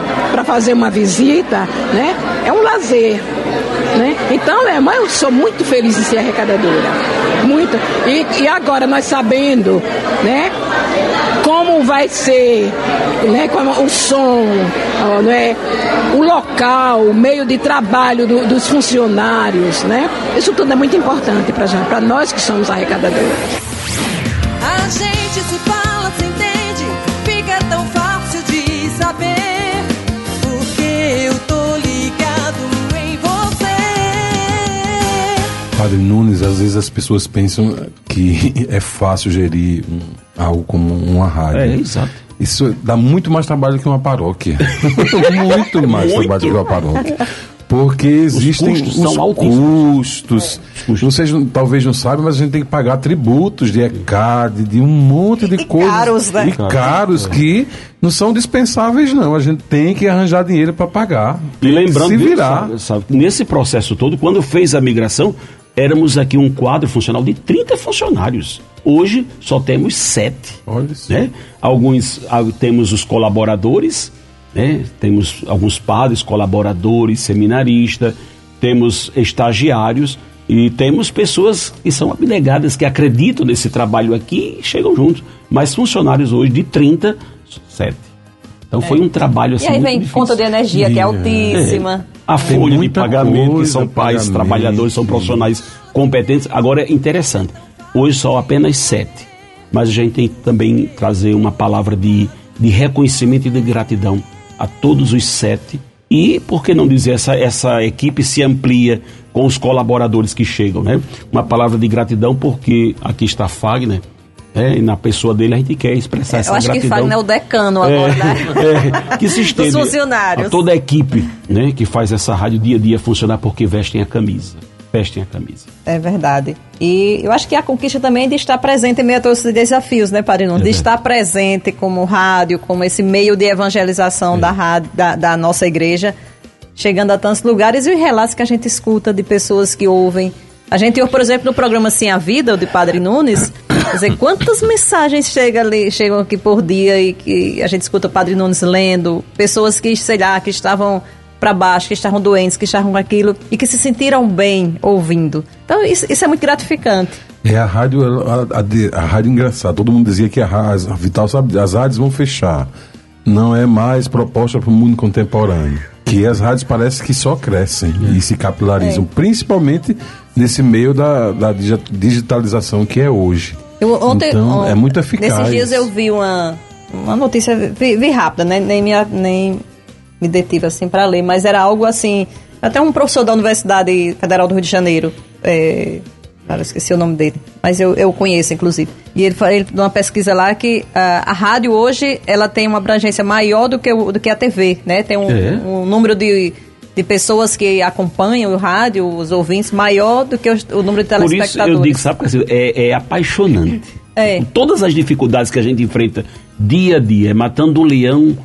fazer uma visita, né? É um lazer. Né? Então, minha mãe, eu sou muito feliz em ser arrecadadora. Muito. E, e agora nós sabendo, né? Como vai ser, né? O som, né? o local, o meio de trabalho do- dos funcionários, né? Isso tudo é muito importante para nós que somos arrecadadores. A gente se fala, se entende, fica tão fácil de saber. Padre Nunes, às vezes as pessoas pensam que é fácil gerir um- algo como uma rádio. É, exato. Isso dá muito mais trabalho que uma paróquia. muito mais Muito. trabalho que uma paróquia. Porque existem os custos custos. são altíssimos. Vocês não- talvez não saibam, mas a gente tem que pagar tributos de ECAD, de um monte de coisas. caros, né? E caros que não são dispensáveis, não. A gente tem que arranjar dinheiro para pagar. E lembrando, se virar. sabe, sabe, nesse processo todo, quando fez a migração, éramos aqui um quadro funcional de 30 funcionários. Hoje só temos sete. Né? Alguns ah, temos os colaboradores, né? temos alguns padres, colaboradores, seminaristas, temos estagiários e temos pessoas que são abnegadas, que acreditam nesse trabalho aqui e chegam juntos. Mas funcionários hoje de 30, 7. Então foi um trabalho assim. É. E aí vem conta de energia, que é É. altíssima. A Tem folha de pagamento, que são pais, pagamento. trabalhadores, são profissionais competentes. Agora é interessante. Hoje são apenas sete. Mas a gente tem que também trazer uma palavra de, de reconhecimento e de gratidão a todos os sete. E, por que não dizer, essa, essa equipe se amplia com os colaboradores que chegam, né? Uma palavra de gratidão, porque aqui está Fagner, né? e na pessoa dele a gente quer expressar essa Eu acho que gratidão. Fagner é o decano agora, né? É, que se estende Dos funcionários. a toda a equipe né, que faz essa rádio dia a dia funcionar porque vestem a camisa. Vestem a camisa. É verdade. E eu acho que a conquista também é de estar presente em meio a todos esses desafios, né, Padre Nuno? É de estar presente como rádio, como esse meio de evangelização É. da, rádio, da, da nossa igreja, chegando a tantos lugares e os relatos que a gente escuta de pessoas que ouvem. A gente ouve, por exemplo, no programa Sim a Vida, de Padre Nunes, quer dizer, quantas mensagens chegam ali, chegam aqui por dia e que a gente escuta o Padre Nunes lendo, pessoas que, sei lá, que estavam para baixo, que estavam doentes, que estavam com aquilo e que se sentiram bem ouvindo. Então isso, isso é muito gratificante. É a rádio, a, a, a rádio engraçada. Todo mundo dizia que a, ra- a Vital sabe, as rádios vão fechar. Não é mais proposta para o mundo contemporâneo. Que as rádios parece que só crescem e se capilarizam, É. principalmente nesse meio da, da digi- digitalização que é hoje. Eu, ontem, então, on- é muito eficaz. Nesses dias eu vi uma, uma notícia, vi, vi rápida, né? nem, me, nem me detive assim para ler, mas era algo assim. Até um professor da Universidade Federal do Rio de Janeiro, é, cara, esqueci o nome dele, mas eu, eu conheço, inclusive. E ele falou numa pesquisa lá que ah, a rádio hoje ela tem uma abrangência maior do que, o, do que a TV, né? Tem um, É. um número de, de pessoas que acompanham o rádio, os ouvintes, maior do que os- o número de Por isso telespectadores. eu digo, sabe, Cassio, é, é apaixonante. É. Todas as dificuldades que a gente enfrenta dia a dia, é matando um leão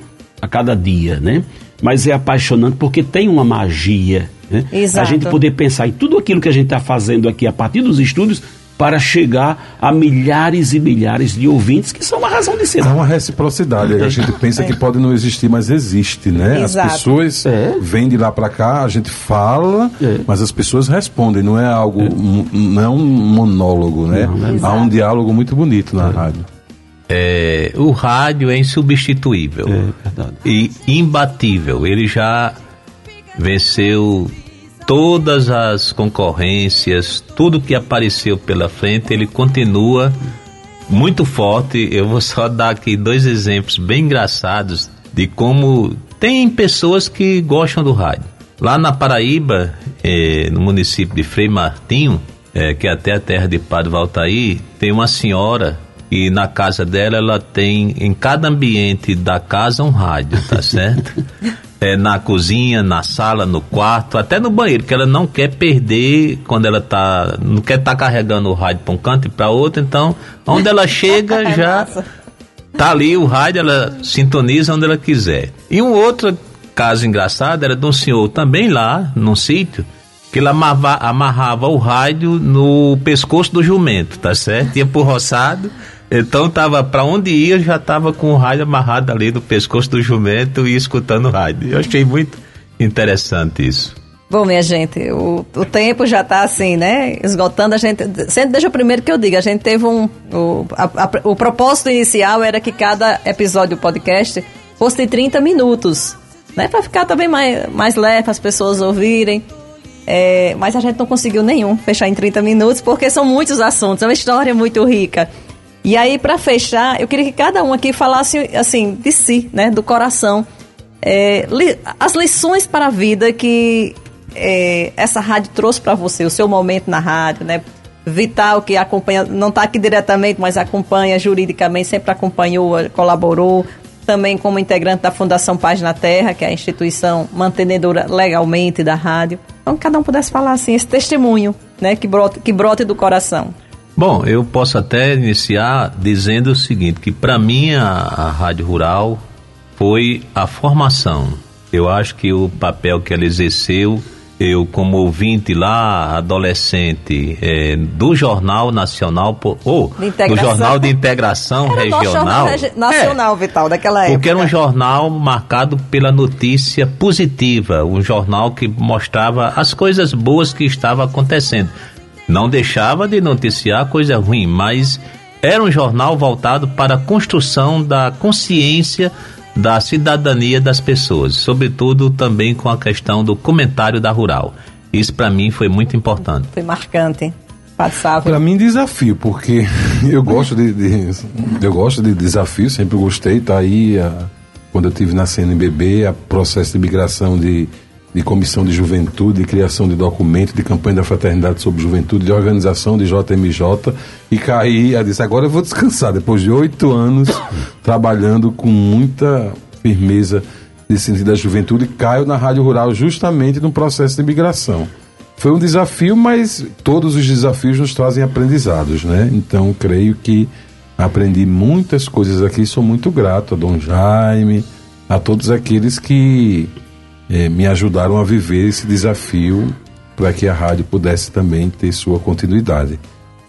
a cada dia, né? Mas é apaixonante porque tem uma magia, né? A gente poder pensar em tudo aquilo que a gente está fazendo aqui a partir dos estúdios para chegar a milhares e milhares de ouvintes que são a razão de ser. Há uma reciprocidade. A gente pensa que pode não existir, mas existe, né? Exato. As pessoas É. vêm de lá para cá, a gente fala, É. mas as pessoas respondem. Não é algo, um- não é um monólogo, né? Há um diálogo muito bonito na rádio. É, o rádio é insubstituível É verdade. e imbatível. Ele já venceu todas as concorrências, tudo que apareceu pela frente, ele continua muito forte. Eu vou só dar aqui dois exemplos bem engraçados de como tem pessoas que gostam do rádio. Lá na Paraíba, eh, no município de Frei Martinho, eh, que é até a terra de Padre Valtair, tem uma senhora e na casa dela ela tem em cada ambiente da casa um rádio, tá certo? É, na cozinha, na sala, no quarto, até no banheiro, que ela não quer perder quando ela tá. não quer estar carregando o rádio para um canto e para outro, então, onde ela chega É já tá ali o rádio, ela sintoniza onde ela quiser. E um outro caso engraçado era de um senhor também lá, num sítio, que ele amarrava, amarrava o rádio no pescoço do jumento, tá certo? Ia pro roçado, então tava para onde ia, já tava com o rádio amarrado ali no pescoço do jumento e escutando o rádio. Eu achei muito interessante isso. Bom, minha gente, o, o tempo já está assim, né? Esgotando a gente. Sempre desde o primeiro que eu digo, a gente teve um. O, a- a- o propósito inicial era que cada episódio do podcast fosse de 30 minutos, né? Para ficar também mais, mais leve, as pessoas ouvirem. É, mas a gente não conseguiu nenhum fechar em 30 minutos, porque são muitos assuntos, é uma história muito rica. E aí, para fechar, eu queria que cada um aqui falasse, assim, de si, né? Do coração. É, li- as lições para a vida que é, essa rádio trouxe para você, o seu momento na rádio, né? Vital, que acompanha, não está aqui diretamente, mas acompanha juridicamente, sempre acompanhou, colaborou, também como integrante da Fundação Paz na Terra, que é a instituição mantenedora legalmente da rádio. Então, cada um pudesse falar assim, esse testemunho, né, que brote, que brote do coração. Bom, eu posso até iniciar dizendo o seguinte, que para mim a, a Rádio Rural foi a formação. Eu acho que o papel que ela exerceu, eu como ouvinte lá, adolescente, eh, do Jornal Nacional, ou do. Jornal de Integração Era Regional. regi- nacional, Vital, daquela época. Porque era um jornal marcado pela notícia positiva, um jornal que mostrava as coisas boas que estavam acontecendo. Não deixava de noticiar coisa ruim, mas era um jornal voltado para a construção da consciência da cidadania das pessoas, sobretudo também com a questão do comentário da rural. Isso para mim foi muito importante. Foi marcante. Passava. Para mim desafio, porque eu gosto de, de- eu gosto de desafio, sempre gostei, tá aí a- quando eu tive na CNBB, a processo de migração de, de comissão de juventude, de criação de documento, de campanha da fraternidade sobre juventude, de organização de JMJ e caí, eu disse, agora eu vou descansar, depois de oito anos trabalhando com muita firmeza nesse sentido da juventude, caio na Rádio Rural justamente no processo de migração. Foi um desafio, mas todos os desafios nos trazem aprendizados, né? Então, creio que aprendi muitas coisas aqui. Sou muito grato a Dom Jaime, a todos aqueles que eh, me ajudaram a viver esse desafio para que a rádio pudesse também ter sua continuidade.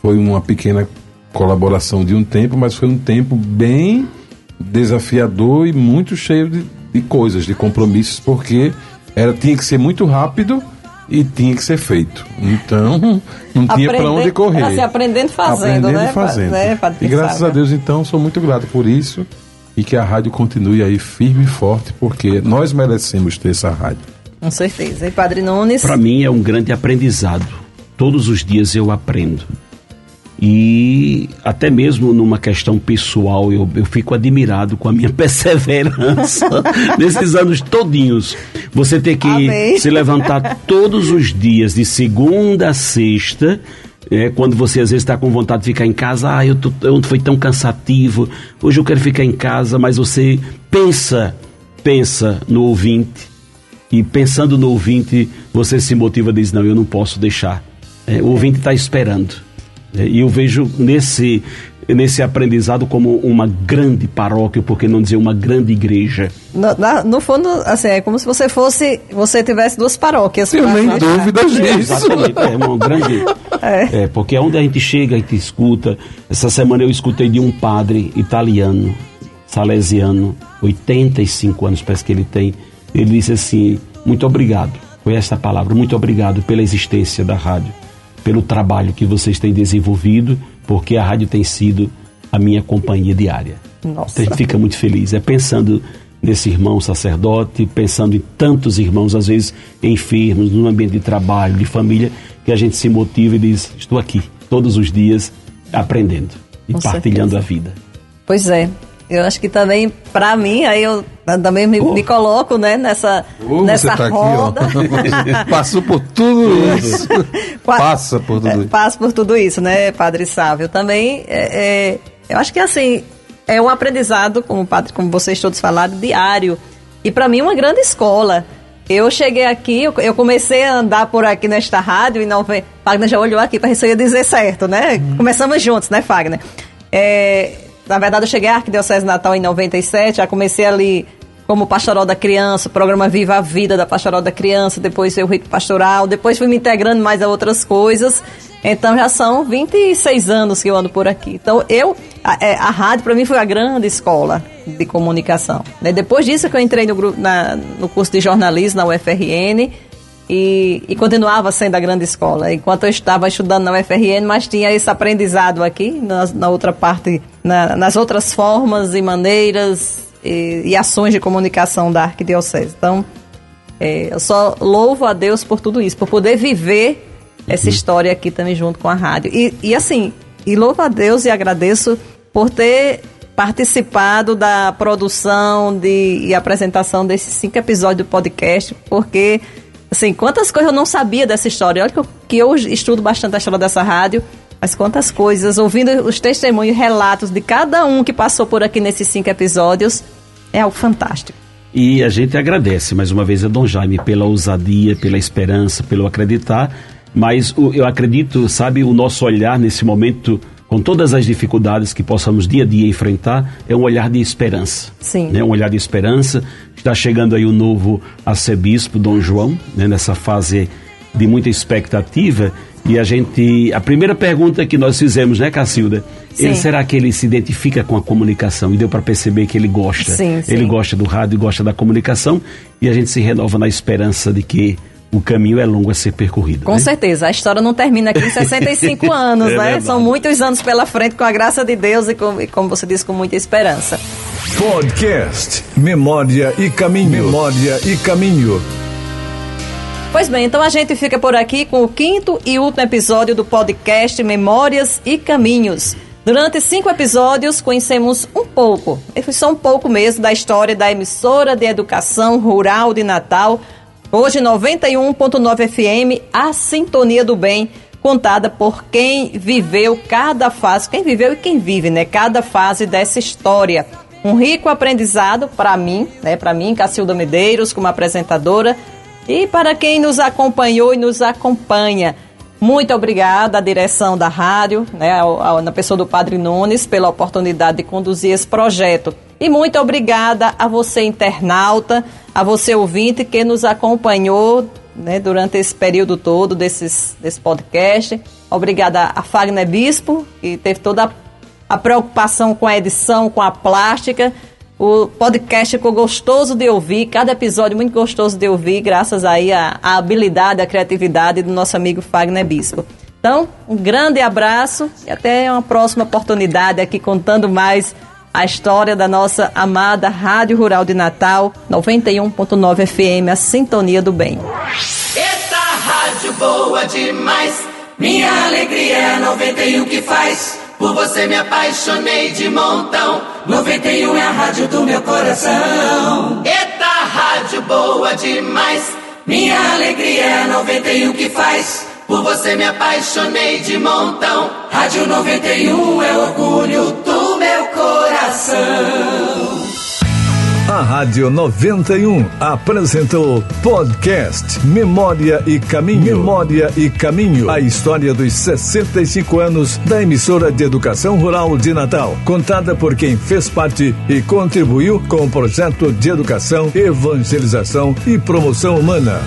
Foi uma pequena colaboração de um tempo, mas foi um tempo bem desafiador e muito cheio de, de coisas, de compromissos, porque era, tinha que ser muito rápido e tinha que ser feito. Então, não tinha para onde correr. assim, aprendendo fazendo, Aprendendo né, fazendo. né, Padre e graças a Deus, então, sou muito grato por isso e que a rádio continue aí firme e forte, porque nós merecemos ter essa rádio. Com certeza. E Padre Nunes? Para mim é um grande aprendizado. Todos os dias eu aprendo. E até mesmo numa questão pessoal, eu, eu fico admirado com a minha perseverança nesses anos todinhos. Você ter que Amém. se levantar todos os dias, de segunda a sexta, é, quando você às vezes está com vontade de ficar em casa, ah, eu eu foi tão cansativo, hoje eu quero ficar em casa, mas você pensa, pensa no ouvinte, e pensando no ouvinte, você se motiva e diz: Não, eu não posso deixar. É, o ouvinte está esperando. É, e eu vejo nesse, nesse aprendizado como uma grande paróquia, por que não dizer uma grande igreja. No, na- no fundo, assim, é como se você fosse. Você tivesse duas paróquias. Pra- nem dúvidas É, disso. exatamente, é uma grande. É. porque onde a gente chega, a gente escuta. Essa semana eu escutei de um padre italiano, salesiano, 85 anos, parece que ele tem. Ele disse assim: Muito obrigado. Foi essa a palavra, muito obrigado pela existência da rádio, pelo trabalho que vocês têm desenvolvido, porque a rádio tem sido a minha companhia diária. Nossa. Então a gente fica muito feliz. É pensando nesse irmão sacerdote, pensando em tantos irmãos, às vezes enfermos, no ambiente de trabalho, de família, que a gente se motiva e diz: Estou aqui todos os dias aprendendo e Com partilhando certeza. a vida. Pois é. Eu acho que também, pra mim, aí eu também me, me coloco, né, nessa, nessa tá roda. aqui. Passou por tudo isso. Passa por tudo isso. Passa por tudo isso, né, Padre Sávio? Também, é, é, eu acho que assim, é um aprendizado, como, padre, como vocês todos falaram, diário. E para mim, uma grande escola. Eu cheguei aqui, eu, eu comecei a andar por aqui nesta rádio e não ve- Fagner já olhou aqui para ver se eu ia dizer certo, né? Começamos juntos, né, Fagner? É, na verdade, eu cheguei à Arquidiocese Natal em 97, já comecei ali como pastoral da criança, programa Viva a Vida da pastoral da criança, depois veio o rito pastoral, depois fui me integrando mais a outras coisas. Então já são 26 anos que eu ando por aqui. Então eu, a, é, a rádio para mim foi a grande escola de comunicação. né? Depois disso que eu entrei no, grupo, na, no curso de jornalismo na UFRN e, e continuava sendo a grande escola. Enquanto eu estava estudando na UFRN, mas tinha esse aprendizado aqui, na, na outra parte, na- nas outras formas e maneiras e, e ações de comunicação da Arquidiocese. Então, é, eu só louvo a Deus por tudo isso, por poder viver essa história aqui também junto com a rádio. E, e assim, e louvo a Deus e agradeço por ter participado da produção de, e apresentação desses cinco episódios do podcast, porque, assim, quantas coisas eu não sabia dessa história. Olha que eu, que eu estudo bastante a história dessa rádio, mas quantas coisas, ouvindo os testemunhos, relatos de cada um que passou por aqui nesses cinco episódios, é algo fantástico. E a gente agradece mais uma vez a Dom Jaime pela ousadia, pela esperança, pelo acreditar. Mas eu acredito, sabe, o nosso olhar nesse momento, com todas as dificuldades que possamos dia a dia enfrentar, é um olhar de esperança. Sim. Né? Um olhar de esperança. Está chegando aí o novo arcebispo, Dom João, né? nessa fase de muita expectativa. E a gente. A primeira pergunta que nós fizemos, né, Cacilda? Sim. Ele, será que ele se identifica com a comunicação? E deu para perceber que ele gosta. Sim, sim. Ele gosta do rádio, gosta da comunicação. E a gente se renova na esperança de que o caminho é longo a ser percorrido. Com né? certeza, a história não termina aqui em 65 anos, É né? verdade. São muitos anos pela frente, com a graça de Deus e, com, e como você disse, com muita esperança. Podcast Memória e Caminho. Memória e Caminho. Pois bem, então a gente fica por aqui com o quinto e último episódio do podcast Memórias e Caminhos. Durante cinco episódios, conhecemos um pouco, só um pouco mesmo, da história da emissora de educação rural de Natal, hoje 91.9 FM, A Sintonia do Bem, contada por quem viveu cada fase, quem viveu e quem vive, né? Cada fase dessa história. Um rico aprendizado para mim, né? Para mim, Cacilda Medeiros, como apresentadora, e para quem nos acompanhou e nos acompanha. Muito obrigada à direção da rádio, né, na pessoa do Padre Nunes, pela oportunidade de conduzir esse projeto. E muito obrigada a você, internauta, a você, ouvinte, que nos acompanhou né, durante esse período todo desses, desse podcast. Obrigada a Fagner Bispo, que teve toda a preocupação com a edição, com a plástica. O podcast ficou gostoso de ouvir, cada episódio muito gostoso de ouvir, graças aí à, à habilidade, à criatividade do nosso amigo Fagner Bispo. Então, um grande abraço e até uma próxima oportunidade aqui contando mais a história da nossa amada Rádio Rural de Natal, 91.9 FM, a Sintonia do Bem. Rádio boa demais. Minha alegria é a 91 que faz. Por você me apaixonei de montão. 91 é a rádio do meu coração. Eita, rádio boa demais. Minha alegria é a 91 que faz. Por você me apaixonei de montão. Rádio 91 é orgulho do meu coração. A Rádio 91 apresentou podcast Memória e Caminho. Memória e Caminho. A história dos 65 anos da emissora de educação rural de Natal. Contada por quem fez parte e contribuiu com o projeto de educação, evangelização e promoção humana.